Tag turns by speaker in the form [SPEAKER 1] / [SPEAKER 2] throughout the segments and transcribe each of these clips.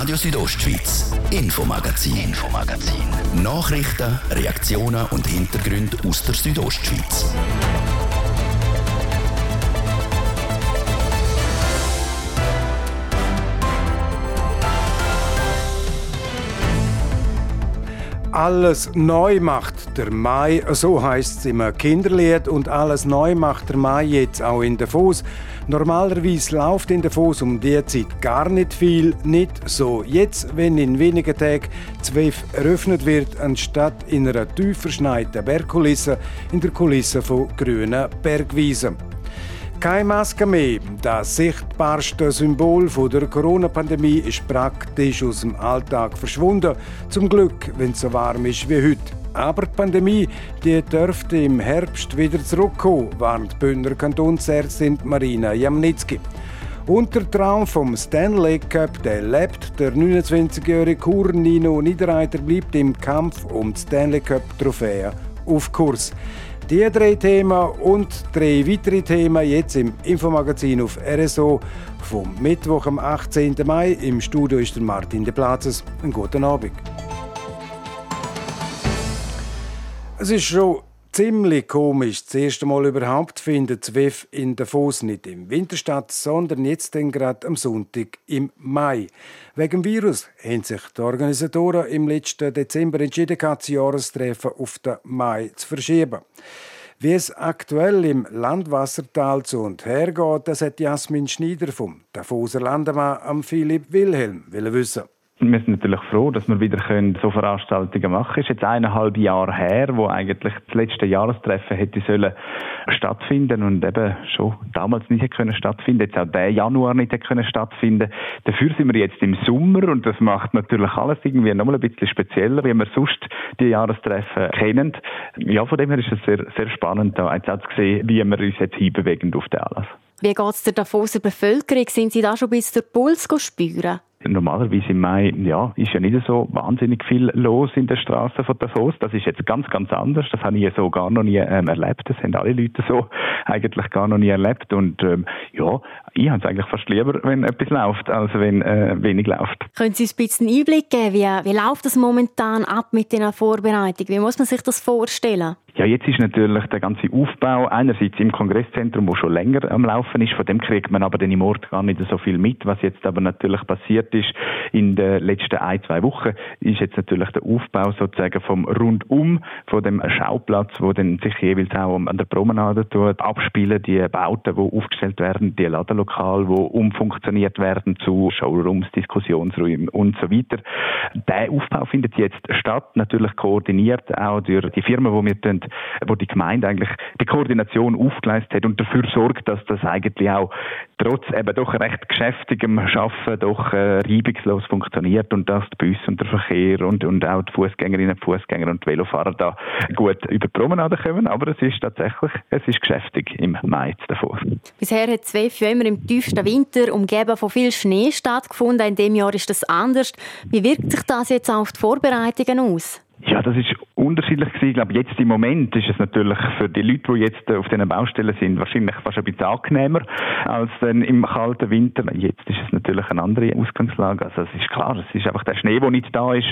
[SPEAKER 1] Radio Südostschweiz, Infomagazin, Infomagazin. Nachrichten, Reaktionen und Hintergründe aus der Südostschweiz.
[SPEAKER 2] Alles neu macht der Mai, so heißt es im Kinderlied und alles neu macht der Mai jetzt auch in Davos. Normalerweise läuft in Davos um die Zeit gar nicht viel, nicht so jetzt, wenn in wenigen Tagen ZWEF eröffnet wird, anstatt in einer tief verschneiten Bergkulisse in der Kulisse von grünen Bergwiesen. Keine Maske mehr. Das sichtbarste Symbol der Corona-Pandemie ist praktisch aus dem Alltag verschwunden. Zum Glück, wenn es so warm ist wie heute. Aber die Pandemie die dürfte im Herbst wieder zurückkommen, warnt Bündner Kantonsärztin Marina Jamnitzki. Und der Traum vom Stanley Cup, der lebt. Der 29-jährige Kur Nino Niederreiter bleibt im Kampf um die Stanley Cup Trophäe auf Kurs. Die drei Themen und drei weitere Themen jetzt im Infomagazin auf RSO vom Mittwoch, am 18. Mai. Im Studio ist der Martin de Platzes. Einen guten Abend. Es ist schon ziemlich komisch. Das erste Mal überhaupt findet das WEF in Davos nicht im Winter statt, sondern jetzt gerade am Sonntag im Mai. Wegen dem Virus haben sich die Organisatoren im letzten Dezember entschieden, das Jahrestreffen auf den Mai zu verschieben. Wie es aktuell im Landwassertal zu und her geht, das hat Jasmin Schneider vom Davoser Landemann am Philipp Wilhelm wissen.
[SPEAKER 3] Wir sind natürlich froh, dass wir wieder so Veranstaltungen machen können. Es ist jetzt eineinhalb Jahre her, wo eigentlich das letzte Jahrestreffen hätte sollen stattfinden und eben schon damals nicht können stattfinden, jetzt auch der Januar nicht können stattfinden. Dafür sind wir jetzt im Sommer und das macht natürlich alles irgendwie nochmal ein bisschen spezieller, wie wir sonst die Jahrestreffen kennen. Ja, von dem her ist es sehr, sehr spannend, da jetzt zu sehen, wie wir uns jetzt hinbewegen auf den Anlass.
[SPEAKER 4] Wie geht es der Davoser Bevölkerung? Sind Sie da schon bis der Puls spüren?
[SPEAKER 3] Normalerweise im Mai, ja, ist ja nicht so wahnsinnig viel los in der Straße von Davos. Das ist jetzt ganz, ganz anders. Das habe ich so gar noch nie ähm, erlebt. Das haben alle Leute so eigentlich gar noch nie erlebt. Und ähm, ja, ich habe es eigentlich fast lieber, wenn etwas läuft, als wenn äh, wenig läuft.
[SPEAKER 4] Können Sie uns ein bisschen Einblick geben, wie, wie läuft das momentan ab mit den Vorbereitungen? Wie muss man sich das vorstellen?
[SPEAKER 3] Ja, jetzt ist natürlich der ganze Aufbau einerseits im Kongresszentrum, wo schon länger am Laufen ist. Von dem kriegt man aber dann im Ort gar nicht so viel mit. Was jetzt aber natürlich passiert ist in den letzten ein, zwei Wochen, ist jetzt natürlich der Aufbau sozusagen vom Rundum, von dem Schauplatz, wo dann sich jeweils auch an der Promenade tut, abspielen, die Bauten, die aufgestellt werden, die Ladenlokale, die umfunktioniert werden zu Showrooms, Diskussionsräumen und so weiter. Der Aufbau findet jetzt statt, natürlich koordiniert auch durch die Firmen, die wir tun, wo die Gemeinde eigentlich die Koordination aufgeleistet hat und dafür sorgt, dass das eigentlich auch trotz eben doch recht geschäftigem Schaffen doch äh, reibungslos funktioniert und dass die Bus und der Verkehr und, und auch die Fußgängerinnen, Fußgänger und die Velofahrer da gut über die Promenade kommen. Aber es ist tatsächlich, es ist geschäftig im Mai davor.
[SPEAKER 4] Bisher hat ZWEF ja immer im tiefsten Winter umgeben von viel Schnee stattgefunden. In dem Jahr ist das anders. Wie wirkt sich das jetzt auf die Vorbereitungen aus?
[SPEAKER 3] Ja, das ist unterschiedlich gewesen. Ich glaube, jetzt im Moment ist es natürlich für die Leute, die jetzt auf diesen Baustellen sind, wahrscheinlich fast ein bisschen angenehmer als dann im kalten Winter. Jetzt ist es natürlich eine andere Ausgangslage. Also es ist klar, es ist einfach der Schnee, der nicht da ist.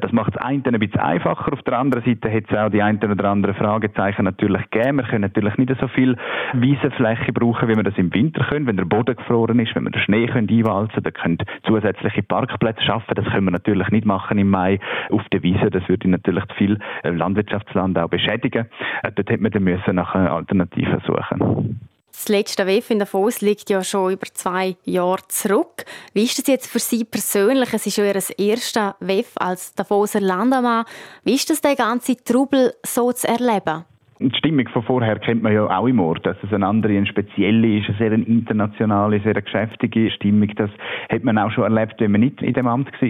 [SPEAKER 3] Das macht das eine ein bisschen einfacher. Auf der anderen Seite hat es auch die ein oder andere Fragezeichen natürlich gegeben. Wir können natürlich nicht so viel Wiesenfläche brauchen, wie wir das im Winter können, wenn der Boden gefroren ist, wenn wir den Schnee einwalzen können, dann können zusätzliche Parkplätze schaffen. Das können wir natürlich nicht machen im Mai auf der Wiese. Das würde natürlich viel äh, Landwirtschaftsland auch beschädigen. Äh, dort hätte man dann müssen nach Alternativen suchen.
[SPEAKER 4] Das letzte WEF in Davos liegt ja schon über zwei Jahre zurück. Wie ist das jetzt für Sie persönlich? Es ist ja Ihr erstes WEF als Davoser Landamann. Wie ist das, den ganzen Trubel so zu erleben?
[SPEAKER 3] Die Stimmung von vorher kennt man ja auch im Ort, dass es eine andere, eine spezielle ist, eine sehr internationale, sehr geschäftige Stimmung. Das hat man auch schon erlebt, wenn man nicht in dem Amt war.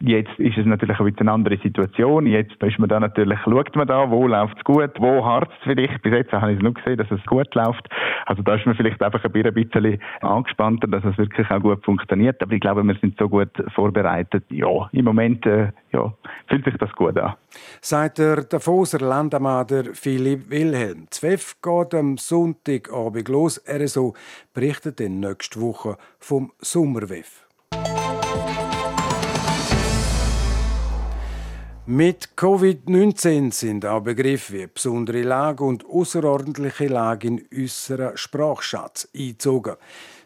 [SPEAKER 3] Jetzt ist es natürlich ein eine andere Situation. Jetzt ist man da natürlich, schaut man da, wo läuft es gut, wo hart es vielleicht. Bis jetzt habe ich es nur gesehen, dass es gut läuft. Also da ist man vielleicht einfach ein bisschen angespannter, dass es wirklich auch gut funktioniert. Aber ich glaube, wir sind so gut vorbereitet. Ja, im Moment äh, ja, fühlt sich das gut an.
[SPEAKER 2] Seit der Davoser Landamader Philipp Wilhelm Zweff geht am Sonntagabend los. RSO berichtet in nächste Woche vom Sommerweff. Mit Covid-19 sind auch Begriffe wie besondere Lage und außerordentliche Lage in unserer Sprachschatz eingezogen.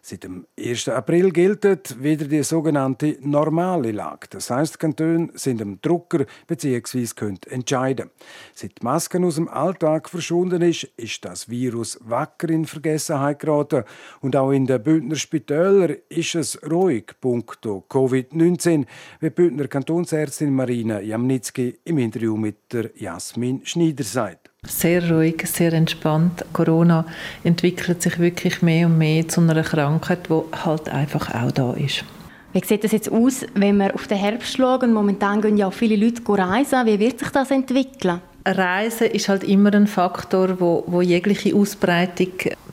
[SPEAKER 2] Seit dem 1. April gilt wieder die sogenannte normale Lage. Das heißt, Kantone sind am Drucker bzw. können entscheiden. Seit Masken aus dem Alltag verschwunden ist, ist das Virus wacker in Vergessenheit geraten. Und auch in den Bündner Spitälern ist es ruhig. Punkto Covid-19, wie Bündner Kantonsärztin Marina Jamnitzki im Interview mit der Jasmin Schneider sagt
[SPEAKER 5] sehr ruhig, sehr entspannt. Corona entwickelt sich wirklich mehr und mehr zu einer Krankheit, die halt einfach auch da ist.
[SPEAKER 4] Wie sieht das jetzt aus, wenn wir auf den Herbst schauen? Momentan gehen ja auch viele Leute reisen. Wie wird sich das entwickeln?
[SPEAKER 5] Reisen ist halt immer ein Faktor, wo, wo jegliche Ausbreitung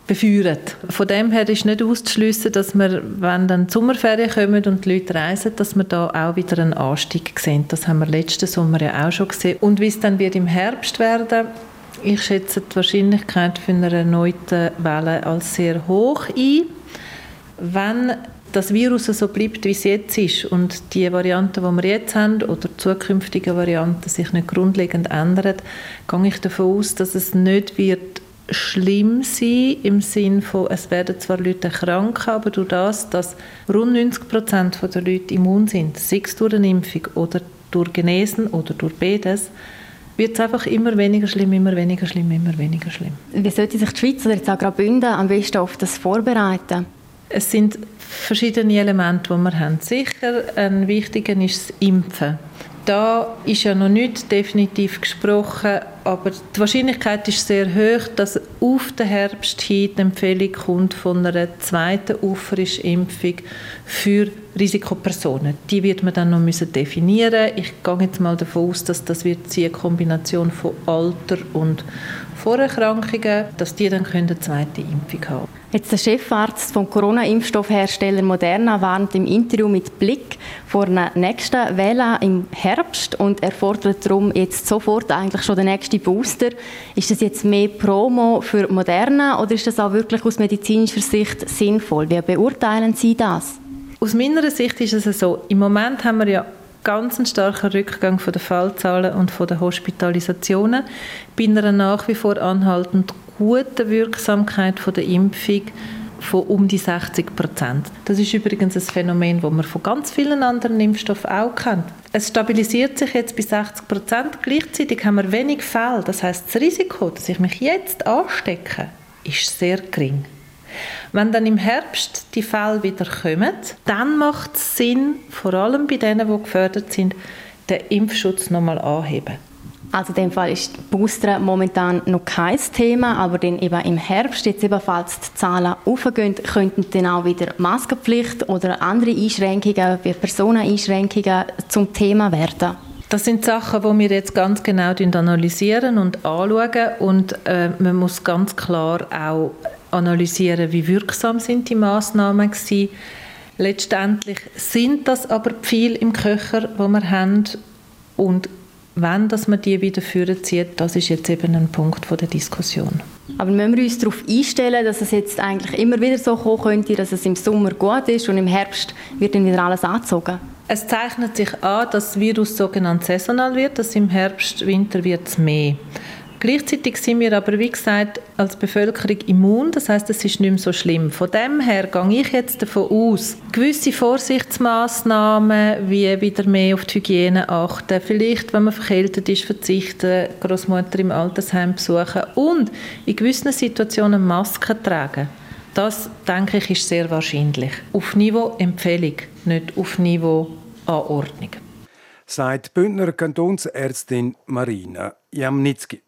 [SPEAKER 5] beführt. Von dem her ist nicht auszuschließen, dass wir, wenn dann die Sommerferien kommen und die Leute reisen, dass wir da auch wieder einen Anstieg sehen. Das haben wir letzten Sommer ja auch schon gesehen. Und wie es dann wird im Herbst werden, ich schätze die Wahrscheinlichkeit für eine erneute Welle als sehr hoch ein. Wenn das Virus so bleibt, wie es jetzt ist und die Varianten, die wir jetzt haben oder zukünftige Varianten sich nicht grundlegend ändern, gehe ich davon aus, dass es nicht wird schlimm sein im Sinne von, es werden zwar Leute krank, aber durch das, dass rund 90 Prozent der Leute immun sind, sei es durch eine Impfung oder durch Genesen oder durch beides, wird es einfach immer weniger schlimm, immer weniger schlimm, immer weniger schlimm.
[SPEAKER 4] Wie sollte sich die Schweiz oder jetzt auch Graubünden am besten auf das vorbereiten?
[SPEAKER 5] Es sind verschiedene Elemente, die wir haben. Sicher ein wichtiger ist das Impfen. Da ist ja noch nicht definitiv gesprochen, aber die Wahrscheinlichkeit ist sehr hoch, dass auf den Herbst hin die Empfehlung kommt von einer zweiten Auffrischimpfung für Risikopersonen. Die wird man dann noch müssen definieren. Ich gehe jetzt mal davon aus, dass das wird eine Kombination von Alter und Vorerkrankungen, dass die dann eine zweite Impfung haben.
[SPEAKER 4] Jetzt der Chefarzt vom Corona-Impfstoffhersteller Moderna warnt im Interview mit Blick vor einer nächsten Welle im Herbst und er fordert darum jetzt sofort eigentlich schon den nächsten Booster. Ist das jetzt mehr Promo für Moderna oder ist das auch wirklich aus medizinischer Sicht sinnvoll? Wie beurteilen Sie das?
[SPEAKER 5] Aus meiner Sicht ist es so, im Moment haben wir ja ganz einen starken Rückgang von den Fallzahlen und von den Hospitalisationen bei einer nach wie vor anhaltend gute Wirksamkeit von der Impfung von um die 60 Prozent. Das ist übrigens ein Phänomen, das man von ganz vielen anderen Impfstoffen auch kennt. Es stabilisiert sich jetzt bei 60 Prozent. Gleichzeitig haben wir wenig Fälle. Das heißt, das Risiko, dass ich mich jetzt anstecke, ist sehr gering. Wenn dann im Herbst die Fälle wieder kommen, dann macht es Sinn, vor allem bei denen, die gefördert sind, den Impfschutz nochmal anheben.
[SPEAKER 4] Also in dem Fall ist Booster momentan noch kein Thema, aber dann eben im Herbst, jetzt ebenfalls die Zahlen aufgehen, könnten dann auch wieder Maskenpflicht oder andere Einschränkungen, wie Personeneinschränkungen zum Thema werden.
[SPEAKER 5] Das sind Sachen, die wir jetzt ganz genau analysieren und anschauen und äh, man muss ganz klar auch analysieren, wie wirksam sind die Maßnahmen waren. Letztendlich sind das aber viel im Köcher, wo wir haben und wenn dass man die wieder führen zieht, das ist jetzt eben ein Punkt von der Diskussion.
[SPEAKER 4] Aber müssen wir uns darauf einstellen, dass es jetzt eigentlich immer wieder so kommen könnte, dass es im Sommer gut ist und im Herbst wird dann wieder alles angezogen?
[SPEAKER 5] Es zeichnet sich an, dass das Virus sogenannt saisonal wird, dass im Herbst, Winter wird es mehr. Gleichzeitig sind wir aber, wie gesagt, als Bevölkerung immun. Das heißt, es ist nicht mehr so schlimm. Von dem her gehe ich jetzt davon aus, gewisse Vorsichtsmaßnahmen, wie wieder mehr auf die Hygiene achten, vielleicht, wenn man verkältet ist, verzichten, Großmutter im Altersheim besuchen und in gewissen Situationen Masken tragen. Das, denke ich, ist sehr wahrscheinlich. Auf Niveau Empfehlung, nicht auf Niveau Anordnung.
[SPEAKER 2] Seit Bündner Kantonsärztin Marina Jamnitzki.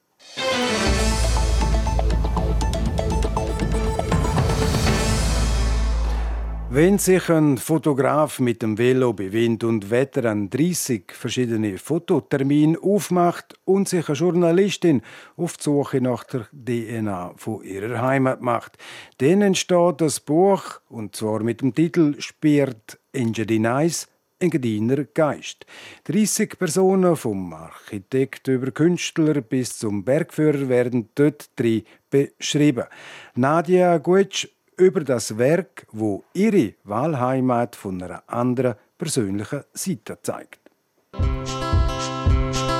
[SPEAKER 2] Wenn sich ein Fotograf mit dem Velo bei Wind und Wetter an 30 verschiedene Fototermine aufmacht und sich eine Journalistin auf die Suche nach der DNA von ihrer Heimat macht, dann entsteht das Buch, und zwar mit dem Titel «Spiert Engiadinais», Engadiner Geist. 30 Personen vom Architekt über Künstler bis zum Bergführer werden dort drin beschrieben. Nadia Gutsch über das Werk, wo ihre Wahlheimat von einer anderen persönlichen Seite zeigt.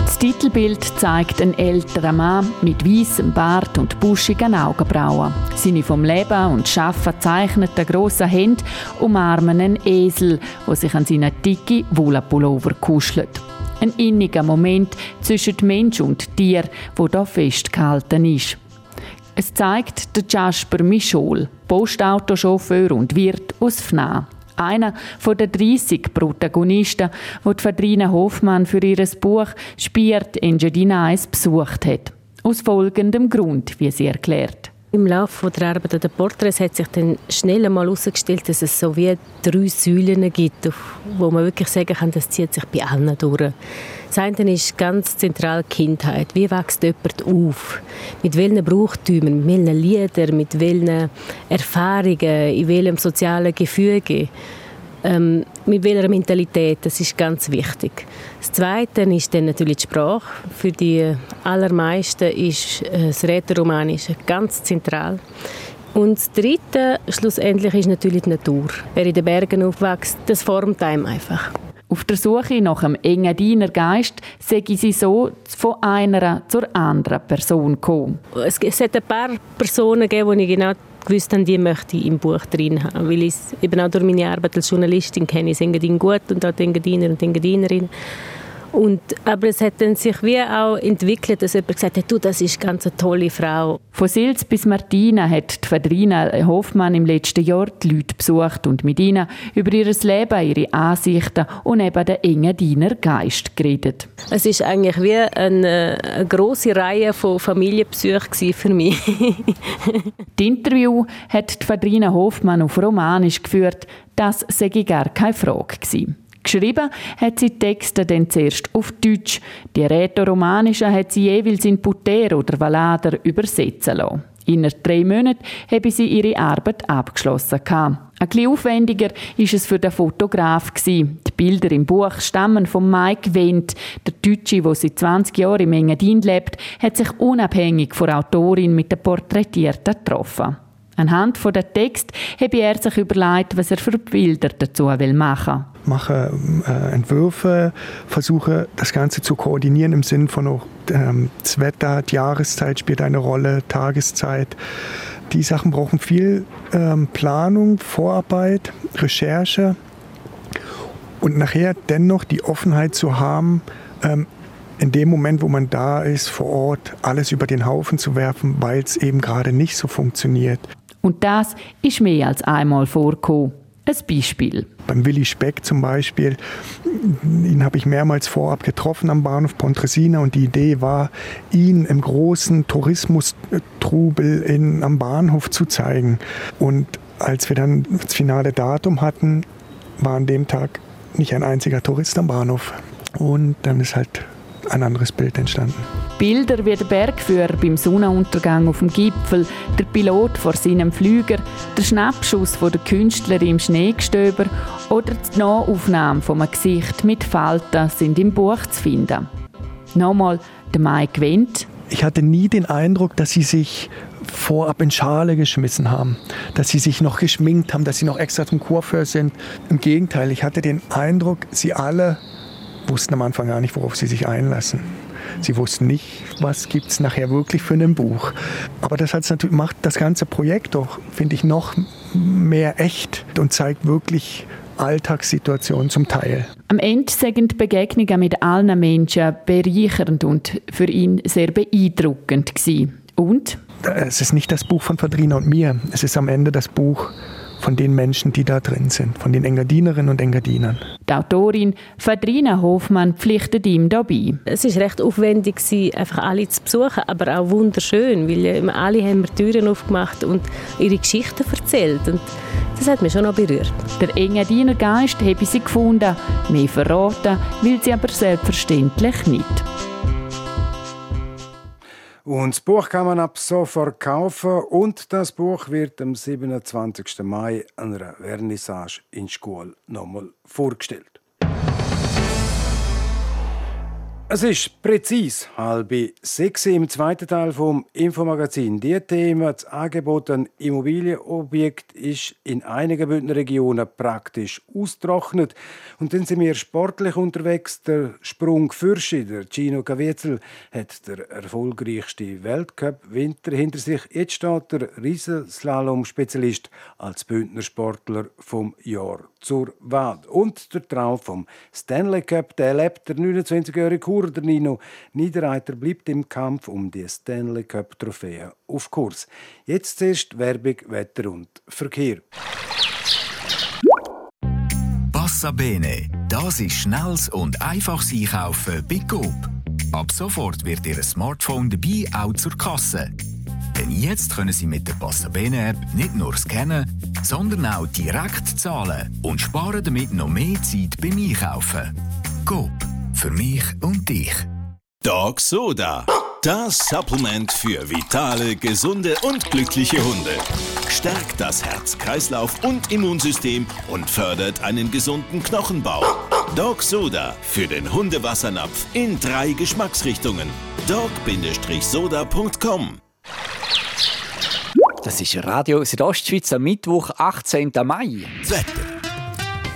[SPEAKER 6] Das Titelbild zeigt einen älteren Mann mit weißem Bart und buschigen Augenbrauen. Seine vom Leben und Schaffen zeichneten grossen Hände umarmen einen Esel, der sich an seinen dicke Wollpullover kuschelt. Ein inniger Moment zwischen Mensch und Tier, wo da festgehalten ist. Es zeigt Jasper Michol, Postautochauffeur und Wirt aus Fna. Einer von den 30 Protagonisten, die Verdrina Hoffmann für ihr Buch «Spiert Engiadina» besucht hat. Aus folgendem Grund, wie sie erklärt.
[SPEAKER 7] Im Laufe der Arbeit an den Porträts hat sich dann schnell einmal herausgestellt, dass es so wie drei Säulen gibt, wo man wirklich sagen kann, das zieht sich bei allen durch. Das eine ist ganz zentral Kindheit. Wie wächst jemand auf? Mit welchen Brauchtümern, mit welchen Liedern, mit welchen Erfahrungen, in welchem sozialen Gefüge? Ähm, mit welcher Mentalität, das ist ganz wichtig. Das Zweite ist dann natürlich die Sprache. Für die allermeisten ist äh, das Rätoromanische ganz zentral. Und das Dritte, schlussendlich, ist natürlich die Natur. Wer in den Bergen aufwächst, das formt einem einfach.
[SPEAKER 6] Auf der Suche nach einem engen Geist sei sie so von einer zur anderen Person gekommen.
[SPEAKER 7] Es, es hat ein paar Personen gegeben, die ich genau gewusst habe, die möchte ich im Buch drin haben. Weil ich eben auch durch meine Arbeit als Journalistin kenne ich Engadin gut und auch die Engadiner und die Engadinerinnen. Und, aber es hat dann sich wie auch entwickelt, dass jemand gesagt hat, du, das ist ganz eine tolle Frau.
[SPEAKER 6] Von Sils bis Martina hat die Fadrina Hoffmann im letzten Jahr die Leute besucht und mit ihnen über ihr Leben, ihre Ansichten und eben den engen Diener Geist geredet.
[SPEAKER 7] Es ist eigentlich wie eine, eine große Reihe von Familienbesuchen für mich.
[SPEAKER 6] das Interview hat die Fadrina Hoffmann auf Romanisch geführt. Das sei gar keine Frage gewesen. Geschrieben hat sie Texte dann zuerst auf Deutsch. Die Rätoromanischen hat sie jeweils in Puter oder Valader übersetzen lassen. Innerhalb drei Monaten habe sie ihre Arbeit abgeschlossen. Ein bisschen aufwendiger war es für den Fotograf. Die Bilder im Buch stammen von Mike Wendt. Der Deutsche, der seit 20 Jahren im Engadin lebt, hat sich unabhängig von der Autorin mit der Porträtierten getroffen. Anhand von der Text habe er sich überlegt, was er für Bilder dazu machen will
[SPEAKER 8] mache äh, Entwürfe, versuche das Ganze zu koordinieren im Sinn von auch, ähm, das Wetter, die Jahreszeit spielt eine Rolle, Tageszeit. Die Sachen brauchen viel ähm, Planung, Vorarbeit, Recherche und nachher dennoch die Offenheit zu haben, ähm, in dem Moment, wo man da ist, vor Ort alles über den Haufen zu werfen, weil es eben gerade nicht so funktioniert.
[SPEAKER 6] Und das ist mehr als einmal vorgekommen. Ein Beispiel.
[SPEAKER 8] Beim Willi Speck zum Beispiel, ihn habe ich mehrmals vorab getroffen am Bahnhof Pontresina und die Idee war, ihn im großen Tourismustrubel in, am Bahnhof zu zeigen. Und als wir dann das finale Datum hatten, war an dem Tag nicht ein einziger Tourist am Bahnhof. Und dann ist halt ein anderes Bild entstanden.
[SPEAKER 6] Bilder wie der Bergführer beim Sonnenuntergang auf dem Gipfel, der Pilot vor seinem Flüger, der Schnappschuss von der Künstlerin im Schneegestöber oder die Nahaufnahme von einem Gesicht mit Falten sind im Buch zu finden. Nochmal der Mike Wendt.
[SPEAKER 8] Ich hatte nie den Eindruck, dass sie sich vorab in Schale geschmissen haben, dass sie sich noch geschminkt haben, dass sie noch extra zum Coiffeur sind. Im Gegenteil, ich hatte den Eindruck, sie alle wussten am Anfang gar nicht, worauf sie sich einlassen. Sie wussten nicht, was gibt es nachher wirklich für ein Buch. Aber das natürlich, macht das ganze Projekt doch, finde ich, noch mehr echt und zeigt wirklich Alltagssituationen zum Teil.
[SPEAKER 6] Am Ende sind die Begegnungen mit allen Menschen bereichernd und für ihn sehr beeindruckend gewesen. Und?
[SPEAKER 8] Es ist nicht das Buch von Verdrina und mir. Es ist am Ende das Buch von den Menschen, die da drin sind, von den Engadinerinnen und Engadinern.
[SPEAKER 6] Die Autorin Fadrina Hofmann pflichtet ihm dabei.
[SPEAKER 7] Es war recht aufwendig, einfach alle zu besuchen, aber auch wunderschön, weil alle haben mir Türen aufgemacht und ihre Geschichten erzählt. Und das hat mich schon noch berührt.
[SPEAKER 6] Der Engadiner Geist habe sie gefunden, mehr verraten will sie aber selbstverständlich nicht.
[SPEAKER 2] Und das Buch kann man ab sofort kaufen und das Buch wird am 27. Mai an einer Vernissage in Schule nochmal vorgestellt. Es ist präzis halb sechs im zweiten Teil vom Infomagazin. Die Thema, das Angebot an Immobilienobjekt ist in einigen Bündner Regionen praktisch austrocknet. Und dann sind wir sportlich unterwegs. Der Sprung Fürschi, der Gino Caviezel, hat der erfolgreichste Weltcup-Winter hinter sich. Jetzt steht der Riesenslalom-Spezialist als Bündner Sportler vom Jahr zur Wahl. Und der Traum vom Stanley Cup, der lebt der 29-jährige Kurder Nino Niederreiter bleibt im Kampf um die Stanley Cup Trophäe auf Kurs. Jetzt zuerst Werbung, Wetter und Verkehr.
[SPEAKER 9] Passa Bene, das ist schnelles und einfaches Einkaufen bei Coop. Ab sofort wird Ihr Smartphone dabei auch zur Kasse. Denn jetzt können Sie mit der Passabene App nicht nur scannen, sondern auch direkt zahlen und sparen damit noch mehr Zeit beim Einkaufen. Coop für mich und dich.
[SPEAKER 10] Dog Soda. Das Supplement für vitale, gesunde und glückliche Hunde. Stärkt das Herz-Kreislauf- und Immunsystem und fördert einen gesunden Knochenbau. Dog Soda für den Hundewassernapf in drei Geschmacksrichtungen. dog-soda.com
[SPEAKER 11] Das ist Radio Südostschweiz am Mittwoch, 18. Mai.
[SPEAKER 1] Das Wetter.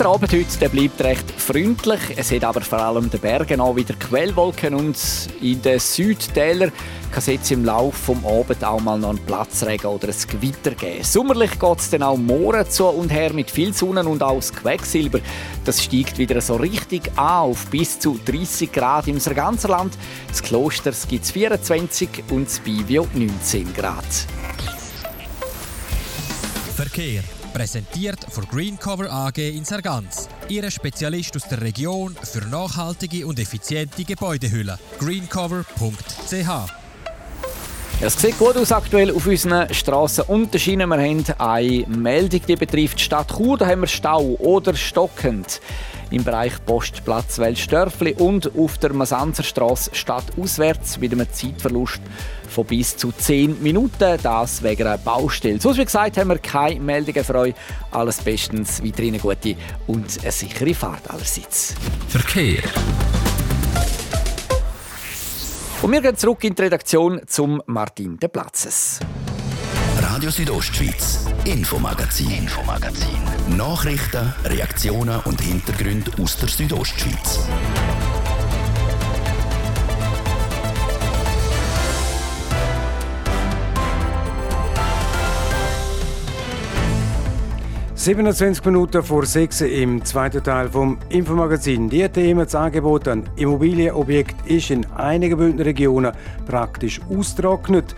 [SPEAKER 11] Der Abend heute der bleibt recht freundlich. Es hat aber vor allem den Bergen auch wieder Quellwolken und in den Südtälern kann es jetzt im Laufe des Abends auch mal noch einen Platzregen oder ein Gewitter geben. Sommerlich geht es dann auch morgen zu und her mit viel Sonne und auch das Quecksilber. Das steigt wieder so richtig an auf bis zu 30 Grad im ganzen Land. Das Kloster gibt es 24 und das Bivio 19 Grad.
[SPEAKER 12] Verkehr. Präsentiert von Greencover AG in Sargans. Ihre Spezialist aus der Region für nachhaltige und effiziente Gebäudehülle. greencover.ch
[SPEAKER 11] es sieht gut aus aktuell auf unseren Strassen und Schienen. Wir haben eine Meldung, die betrifft die Stadt Chur. Da haben wir Stau oder stockend im Bereich Postplatz Weltstörfli und auf der Masanzerstraße stadtauswärts mit einem Zeitverlust von bis zu 10 Minuten. Das wegen einer Baustelle. So wie gesagt haben wir keine Meldungen für euch. Alles bestens, weiterhin eine gute und eine sichere Fahrt allerseits.
[SPEAKER 12] Verkehr.
[SPEAKER 11] Und wir gehen zurück in die Redaktion zum Martin de Platzes.
[SPEAKER 1] Radio Südostschweiz, Infomagazin, Infomagazin. Nachrichten, Reaktionen und Hintergründe aus der Südostschweiz.
[SPEAKER 2] «27 Minuten vor 6 im zweiten Teil vom Infomagazin. Die Themen, das Angebot an Immobilienobjekt ist in einigen Bündner Regionen praktisch austrocknet.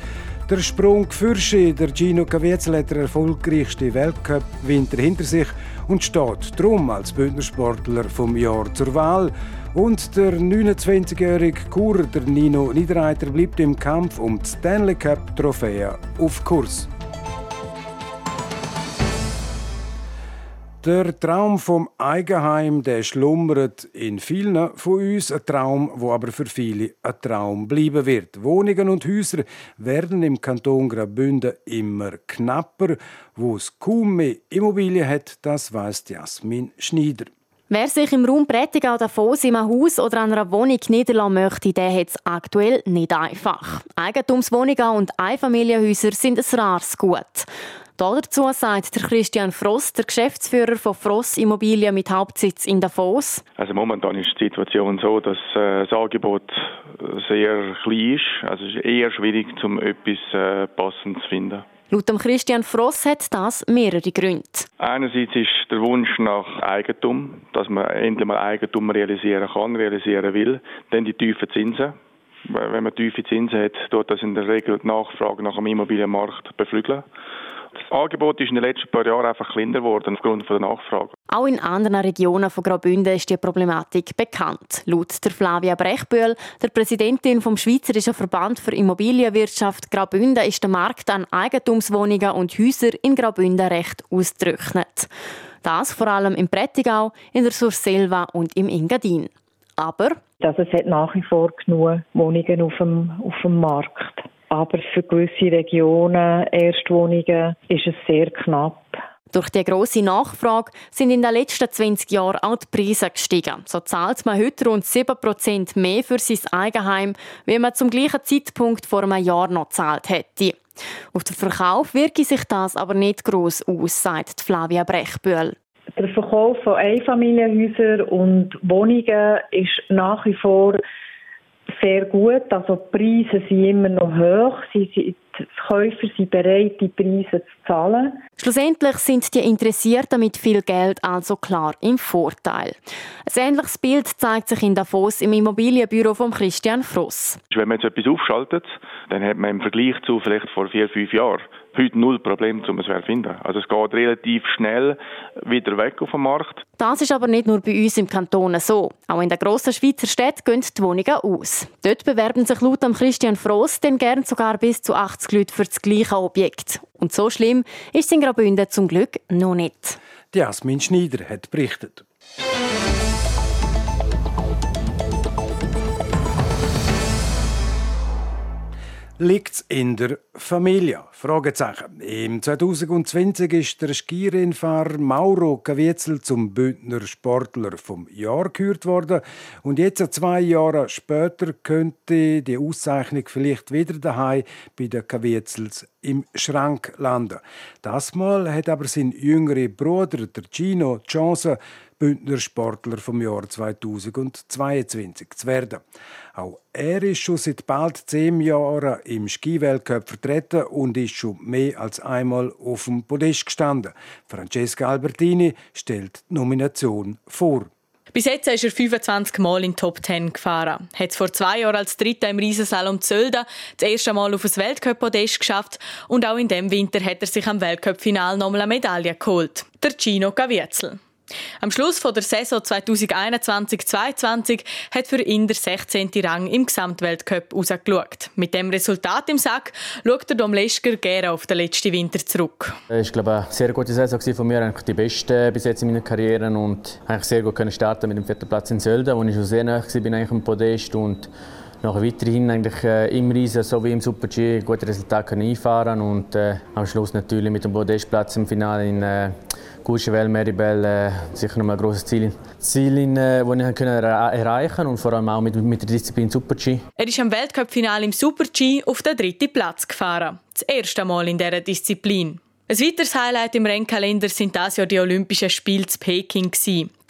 [SPEAKER 2] Der Sprung Fürsche, der Gino Caviezel hat der erfolgreichste Weltcup-Winter hinter sich und steht drum als Bündner Sportler vom Jahr zur Wahl. Und der 29-jährige Kurer, der Nino Niederreiter, bleibt im Kampf um die Stanley Cup-Trophäe auf Kurs. Der Traum vom Eigenheim, der schlummert in vielen von uns. Ein Traum, wo aber für viele ein Traum bleiben wird. Wohnungen und Häuser werden im Kanton Graubünden immer knapper. Wo es kaum mehr Immobilien hat, das weiss Jasmin Schneider.
[SPEAKER 4] Wer sich im Raum Prättigau in einem Haus oder einer Wohnung niederlassen möchte, der hat es aktuell nicht einfach. Eigentumswohnungen und Einfamilienhäuser sind ein rares Gut. Dazu sagt der Christian Frost, der Geschäftsführer von Frost Immobilien mit Hauptsitz in Davos.
[SPEAKER 3] Also momentan ist die Situation so, dass äh, das Angebot sehr klein ist. Also es ist eher schwierig, um etwas äh, Passendes zu finden.
[SPEAKER 4] Laut Christian Frost hat das mehrere Gründe.
[SPEAKER 3] Einerseits ist der Wunsch nach Eigentum, dass man endlich mal Eigentum realisieren kann, realisieren will. Dann die tiefen Zinsen. Wenn man tiefe Zinsen hat, tut das in der Regel die Nachfrage nach dem Immobilienmarkt beflügeln. Das Angebot ist in den letzten paar Jahren einfach kleiner geworden aufgrund der Nachfrage.
[SPEAKER 4] Auch in anderen Regionen von Graubünden ist die Problematik bekannt. Laut der Flavia Brechbühl, der Präsidentin vom Schweizerischen Verband für Immobilienwirtschaft Graubünden, ist der Markt an Eigentumswohnungen und Häusern in Graubünden recht ausgetrocknet. Das vor allem im Prättigau, in der Surselva und im Engadin. aber
[SPEAKER 13] also es hat nach wie vor genug Wohnungen auf dem, auf dem Markt. Aber für gewisse Regionen, Erstwohnungen, ist es sehr knapp.
[SPEAKER 4] Durch die grosse Nachfrage sind in den letzten 20 Jahren auch die Preise gestiegen. So zahlt man heute rund 7% mehr für sein Eigenheim, wie man zum gleichen Zeitpunkt vor einem Jahr noch gezahlt hätte. Auf den Verkauf wirke sich das aber nicht gross aus, sagt Flavia Brechbühl.
[SPEAKER 13] Der Verkauf von Einfamilienhäusern und Wohnungen ist nach wie vor sehr gut. Also die Preise sind immer noch hoch. Sie sind, die Käufer sind bereit, die Preise zu zahlen.
[SPEAKER 4] Schlussendlich sind die Interessierten mit viel Geld also klar im Vorteil. Ein ähnliches Bild zeigt sich in Davos im Immobilienbüro von Christian Fross.
[SPEAKER 14] Wenn man jetzt etwas aufschaltet, dann hat man im Vergleich zu vielleicht vor vier, fünf Jahren heute null Problem, um es zu finden. Also es geht relativ schnell wieder weg auf dem Markt.
[SPEAKER 4] Das ist aber nicht nur bei uns im Kanton so. Auch in den grossen Schweizer Städten gehen die Wohnungen aus. Dort bewerben sich laut Christian Frost dann gern sogar bis zu 80 Leute für das gleiche Objekt. Und so schlimm ist es in Graubünden zum Glück noch nicht.
[SPEAKER 2] Jasmin Schneider hat berichtet. Liegt es in der Familie? Fragezeichen. Im 2020 ist der Skirennfahrer Mauro Caviezel zum Bündner Sportler vom Jahr gekürt worden. Und jetzt, zwei Jahre später, könnte die Auszeichnung vielleicht wieder daheim bei den Caviezels im Schrank landen. Das Mal hat aber sein jüngerer Bruder, der Gino, die Chance, Bündner Sportler vom Jahr 2022 zu werden. Auch er ist schon seit bald zehn Jahren im Skiweltcup vertreten und ist schon mehr als einmal auf dem Podest gestanden. Francesca Albertini stellt die Nomination vor.
[SPEAKER 15] Bis jetzt ist er 25 Mal in Top 10 gefahren. Hat es vor zwei Jahren als Dritter im Riesensalon Zölden das erste Mal auf das Weltcup-Podest geschafft und auch in dem Winter hat er sich am Weltcup-Final nochmal eine Medaille geholt. Der Gino Caviezel. Am Schluss der Saison 2021-22 hat für ihn der 16. Rang im Gesamtweltcup rausgeschaut. Mit dem Resultat im Sack schaut der Dom Leschger gerne auf den letzten Winter zurück.
[SPEAKER 16] Es war eine sehr gute Saison von mir, eigentlich die beste bis jetzt in meiner Karriere und eigentlich sehr gut starten mit dem vierten Platz in Sölden, wo ich schon sehr nah war, eigentlich am Podest und nachher weiterhin eigentlich äh, im Riesen sowie im Super G gute Resultate einfahren und äh, am Schluss natürlich mit dem Podestplatz im Finale in äh, Courchevel, Meribel äh, sicher noch ein grosses Ziel, Ziel in, äh, das ich können erreichen und vor allem auch mit, mit der Disziplin Super G.
[SPEAKER 15] Er ist am Weltcup-Finale im Super G auf den dritten Platz gefahren. Das erste Mal in dieser Disziplin. Ein weiteres Highlight im Rennkalender sind das Jahr die Olympischen Spiele in Peking.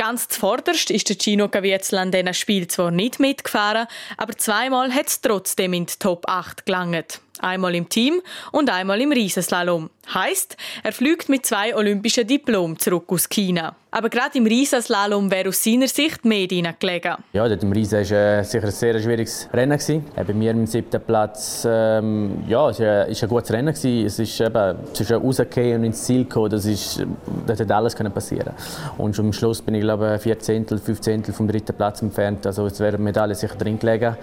[SPEAKER 15] Ganz zuvorderst ist der Gino Caviezel an diesen Spielen zwar nicht mitgefahren, aber zweimal hat es trotzdem in die Top 8 gelangt. Einmal im Team und einmal im Riesenslalom. Heißt, er fliegt mit zwei olympischen Diplomen zurück aus China. Aber gerade im Riesenslalom wäre aus seiner Sicht mehr gelegen.
[SPEAKER 16] Ja, dort im Riesen war äh, sicher ein sehr schwieriges Rennen. Äh, bei mir im siebten Platz, ähm, ja, es war ein gutes Rennen. Es ist eben zwischen rausgehen und ins Ziel kommen, das ist, das hätte alles können passieren Und am Schluss bin ich, glaube vier Zehntel, fünf Zehntel vom dritten Platz entfernt. Also es wäre Medaille sicher drin gelegen.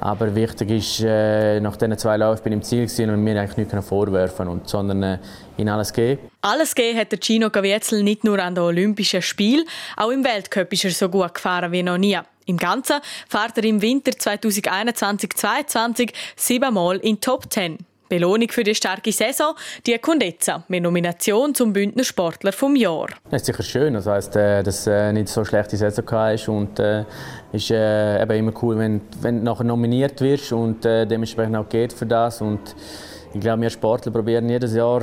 [SPEAKER 16] Aber wichtig ist, äh, nach diesen zwei Läufen bin ich im Ziel gewesen und mir eigentlich nichts vorwerfen und sondern äh, in alles geben.
[SPEAKER 15] Alles gegeben hat der Gino Caviezel nicht nur an den Olympischen Spielen, auch im Weltcup ist er so gut gefahren wie noch nie. Im Ganzen fährt er im Winter 2021-22 siebenmal in Top 10. Belohnung für die starke Saison, die Kundeza mit Nomination zum Bündner Sportler vom Jahr.
[SPEAKER 16] Das ist sicher schön, das heisst, äh, dass äh, nicht so schlechte Saison ist und äh, ist äh, eben immer cool, wenn, wenn du nachher nominiert wirst und äh, dementsprechend auch geht für das und ich glaube, wir Sportler probieren jedes Jahr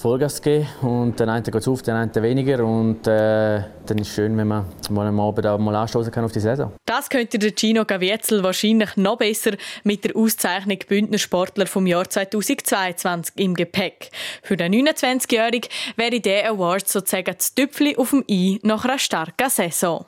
[SPEAKER 16] Vollgas zu geben. Und den einen geht es auf, den anderen weniger. Und äh, dann ist es schön, wenn man mal am Abend auch mal anstoßen kann auf die Saison.
[SPEAKER 15] Das könnte der Gino Gaviezel wahrscheinlich noch besser mit der Auszeichnung Bündner Sportler vom Jahr 2022 im Gepäck. Für den 29-Jährigen wäre der Award sozusagen das Tüpfchen auf dem I nach einer starken Saison.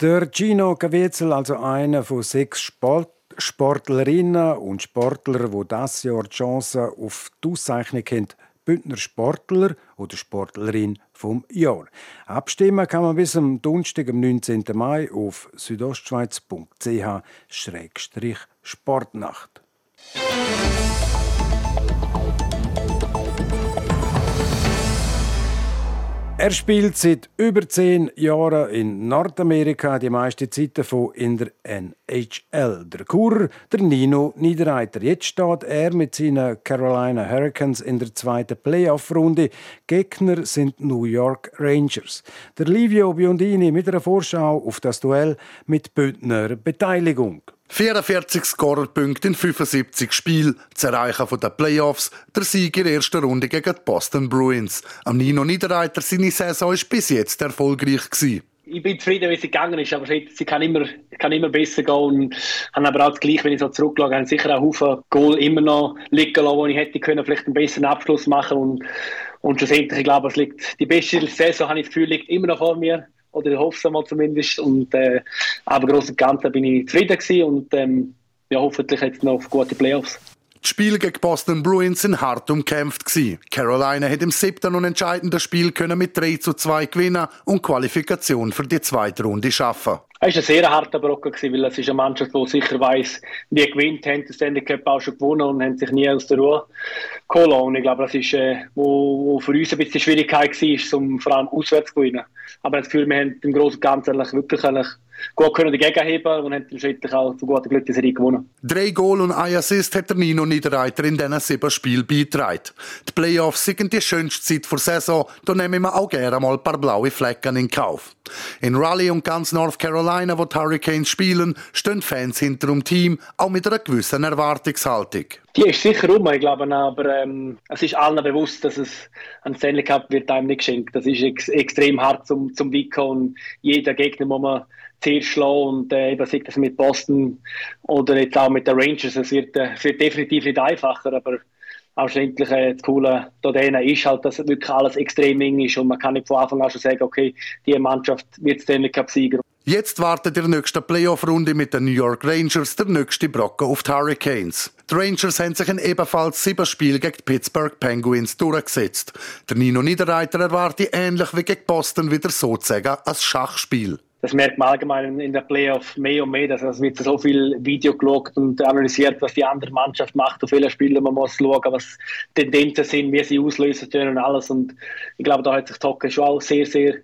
[SPEAKER 2] Der Gino Gaviezel, also einer von sechs Sport Sportlerinnen und Sportler, die das Jahr die Chance auf die Auszeichnung haben, Bündner Sportler oder Sportlerin vom Jahr. Abstimmen kann man bis am Donnerstag, am 19. Mai auf südostschweiz.ch-sportnacht. Er spielt seit über zehn Jahren in Nordamerika, die meiste Zeit davon in der NHL. Der Kurer, der Nino Niederreiter. Jetzt steht er mit seinen Carolina Hurricanes in der zweiten Playoff-Runde. Gegner sind New York Rangers. Der Livio Biondini mit einer Vorschau auf das Duell mit Bündner Beteiligung.
[SPEAKER 17] 44 Scorerpunkte in 75 Spielen, das Erreichen der Playoffs, der Sieg in der ersten Runde gegen die Boston Bruins. Am Nino Niederreiter seine Saison ist bis jetzt erfolgreich gewesen.
[SPEAKER 18] Ich bin zufrieden, wie sie gegangen ist, aber sie kann immer, kann immer besser gehen und habe aber auch gleich, wenn ich so zurückschaue, haben sicher einen Haufen Goal immer noch liegen lassen, wo ich hätte können, vielleicht einen besseren Abschluss machen und, und schlussendlich, ich glaube, es liegt, die beste Saison, habe ich das Gefühl, liegt immer noch vor mir oder ich hoffe es mal zumindest. Und, äh, aber groß und Ganzen bin ich zufrieden gewesen und ähm, ja, hoffentlich jetzt noch auf gute Playoffs.
[SPEAKER 17] Das Spiel gegen Boston Bruins sind hart umkämpft. Carolina hat im siebten und entscheidenden Spiel können mit 3 zu 2 gewinnen und Qualifikation für die zweite Runde schaffen.
[SPEAKER 18] Es war ein sehr harter Brocken, weil es ist eine Mannschaft, die sicher weiss, wie gewinnt, haben den Stanley Cup auch schon gewonnen und haben sich nie aus der Ruhe geholt. Und ich glaube, das ist, äh, wo, wo, für uns ein bisschen Schwierigkeit war, um vor allem auswärts zu gewinnen. Aber das Gefühl, wir haben im Großen und Ganzen wirklich eigentlich gut können heben und haben schlussendlich auch zu guter Glück die Serie gewonnen.
[SPEAKER 17] Drei Goal und ein Assist hat der Nino Niederreiter in diesen sieben Spielen beigetragen. Die Playoffs sind die schönste Zeit der Saison, da nehmen wir auch gerne mal ein paar blaue Flecken in Kauf. In Raleigh und ganz North Carolina, wo die Hurricanes spielen, stehen Fans hinter dem Team, auch mit einer gewissen Erwartungshaltung.
[SPEAKER 18] Die ist sicher rum, ich glaube, aber ähm, es ist allen bewusst, dass es ein Stanley Cup wird einem nicht geschenkt. Das ist ex extrem hart zum, zum Wicken und jeder Gegner muss man zuerst schlagen und äh, eben sei das mit Boston oder jetzt auch mit den Rangers. Es wird, äh, wird definitiv nicht einfacher, aber auch schlussendlich äh, das Coole daran ist halt, dass wirklich alles extrem eng ist und man kann nicht von Anfang an schon sagen, okay, die Mannschaft wird Stanley Cup Sieger.
[SPEAKER 17] Jetzt wartet der nächste Playoff-Runde mit den New York Rangers der nächste Brocken auf die Hurricanes. Die Rangers haben sich in ebenfalls sieben Spielen gegen die Pittsburgh Penguins durchgesetzt. Der Nino Niederreiter erwartet ähnlich wie gegen Boston wieder sozusagen ein Schachspiel
[SPEAKER 18] das merkt man allgemein in der Playoff mehr und mehr, dass es wird so viel Video geschaut und analysiert, was die andere Mannschaft macht auf vielen Spielen. Man muss schauen, was Tendenzen sind, wie sie auslösen können und alles. Und ich glaube, da hat sich Hockey schon auch sehr, sehr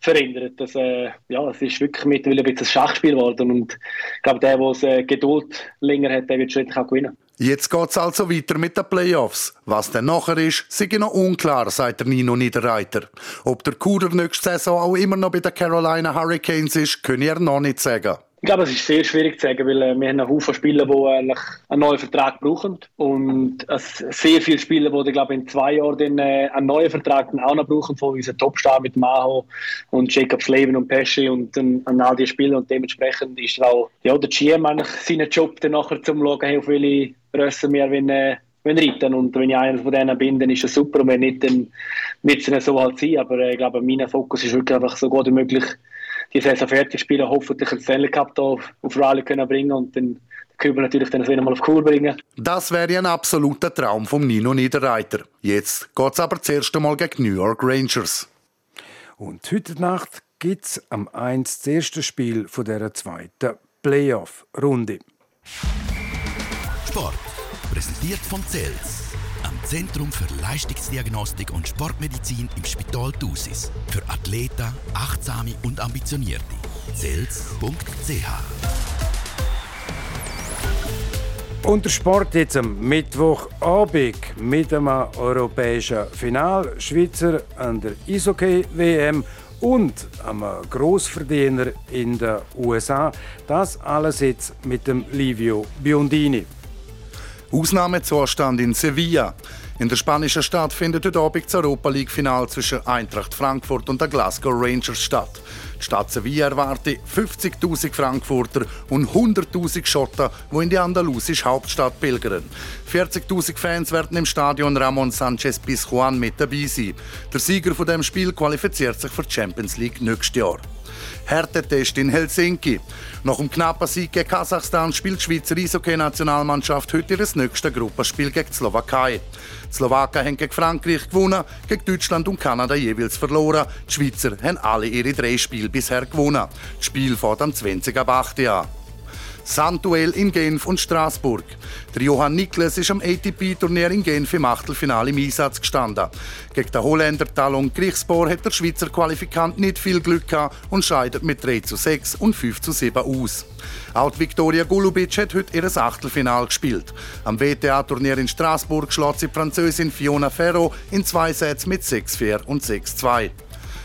[SPEAKER 18] verändert. Das, äh, ja, es ist wirklich mittlerweile ein bisschen ein Schachspiel geworden und ich glaube, der, der äh, Geduld länger hat, der wird schlussendlich auch gewinnen.
[SPEAKER 17] Jetzt geht's also weiter mit den Playoffs. Was dann nachher ist, sei noch unklar, sagt der Nino Niederreiter. Ob der Kuder nächste Saison auch immer noch bei den Carolina Hurricanes ist, kann er noch nicht sagen.
[SPEAKER 18] Ich glaube, es ist sehr schwierig zu sagen, weil äh, wir haben einen Haufen Spieler, die eigentlich einen neuen Vertrag brauchen. Und es sehr viele Spieler, die glaube in zwei Jahren dann, äh, einen neuen Vertrag auch noch brauchen, von unseren Topstar mit Maho und Jacob Sleben und Pesci und dann an all die Spieler. Und dementsprechend ist auch ja, der GM seinen Job dann nachher zum schauen, hey, auf welche Rösser wir wenn, äh, wenn reiten. Und wenn ich einer von denen bin, dann ist das super und wenn nicht, dann wird es dann so halt sein, aber äh, ich glaube, mein Fokus ist wirklich einfach so gut wie möglich die Saison fertig spielen, hoffentlich den Stanley Cup auf, auf Raleigh können bringen und dann können wir natürlich dann wieder mal auf Kur bringen.
[SPEAKER 17] Das wäre ein absoluter Traum vom Nino Niederreiter. Jetzt geht es aber zuerst einmal gegen New York Rangers.
[SPEAKER 2] Und heute Nacht gibt es am 1 das erste Spiel von dieser zweiten Playoff-Runde.
[SPEAKER 1] Sport, präsentiert von CELS am Zentrum für Leistungsdiagnostik und Sportmedizin im Spital Thusis. Für Athleten, Achtsame und Ambitionierte. Zels.ch
[SPEAKER 2] und der Sport jetzt am Mittwochabend mit einem europäischen Final. Schweizer an der Eishockey-WM und einem Grossverdiener in den USA. Das alles jetzt mit dem Livio Biondini.
[SPEAKER 17] Ausnahmezustand in Sevilla. In der spanischen Stadt findet heute Abend das Europa League-Final zwischen Eintracht Frankfurt und der Glasgow Rangers statt. Die Stadt Sevilla erwartet 50.000 Frankfurter und 100.000 Schotter, die in die andalusische Hauptstadt pilgern. 40.000 Fans werden im Stadion Ramon Sanchez Pizjuan mit dabei sein. Der Sieger von dem Spiel qualifiziert sich für die Champions League nächstes Jahr. Härtetest in Helsinki. Nach dem knappen Sieg gegen Kasachstan spielt die Schweizer Eishockey-Nationalmannschaft heute ihr nächstes Gruppenspiel gegen die Slowakei. Die Slowaken haben gegen Frankreich gewonnen, gegen Deutschland und Kanada jeweils verloren. Die Schweizer haben alle ihre drei Spiele bisher gewonnen. Das Spiel fährt am 20 ab 8 an. Sandduell in Genf und Straßburg. Der Johann Niklas ist am ATP-Turnier in Genf im Achtelfinale im Einsatz gestanden. Gegen den Holländer Talon Griechsbohr hat der Schweizer Qualifikant nicht viel Glück gehabt und scheidet mit 3 zu 6 und 5 zu 7 aus. Auch die Viktoria Gulubic hat heute ihr Achtelfinal gespielt. Am WTA-Turnier in Straßburg schlägt sie Französin Fiona Ferro in zwei Sätzen mit 6-4 und 6-2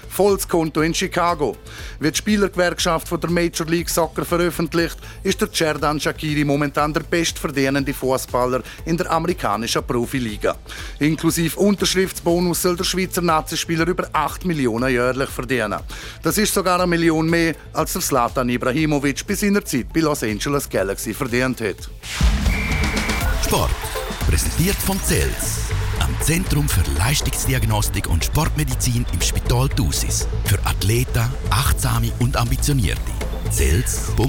[SPEAKER 17] volles Konto in Chicago. Wie die Spielergewerkschaft von der Major League Soccer veröffentlicht, ist der Cerdan Shakiri momentan der bestverdienende Fußballer in der amerikanischen Profiliga. Inklusive Unterschriftsbonus soll der Schweizer Nazispieler über 8 Millionen jährlich verdienen. Das ist sogar eine Million mehr, als der Zlatan Ibrahimovic bis in der Zeit bei Los Angeles Galaxy verdient hat.
[SPEAKER 1] Sport. Präsentiert von Zels am Zentrum für Leistungsdiagnostik und Sportmedizin im Spital Thusis. Für Athleten, Achtsame und Ambitionierte. Zels.ch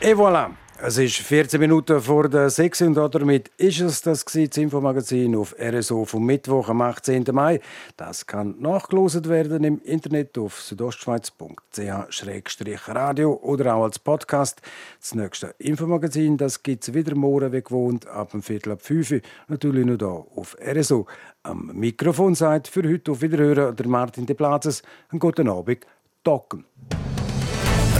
[SPEAKER 2] Et voilà! Es ist 14 Minuten vor der 6 und damit ist es das, das Infomagazin auf RSO vom Mittwoch am 18. Mai. Das kann nachgelost werden im Internet auf südostschweiz.ch-radio oder auch als Podcast. Das nächste Infomagazin gibt es wieder morgen wie gewohnt ab dem Viertel ab 5 Uhr. Natürlich nur hier auf RSO. Am Mikrofon sagt für heute auf Wiederhören der Martin de Plazes. Einen guten Abend. Docken.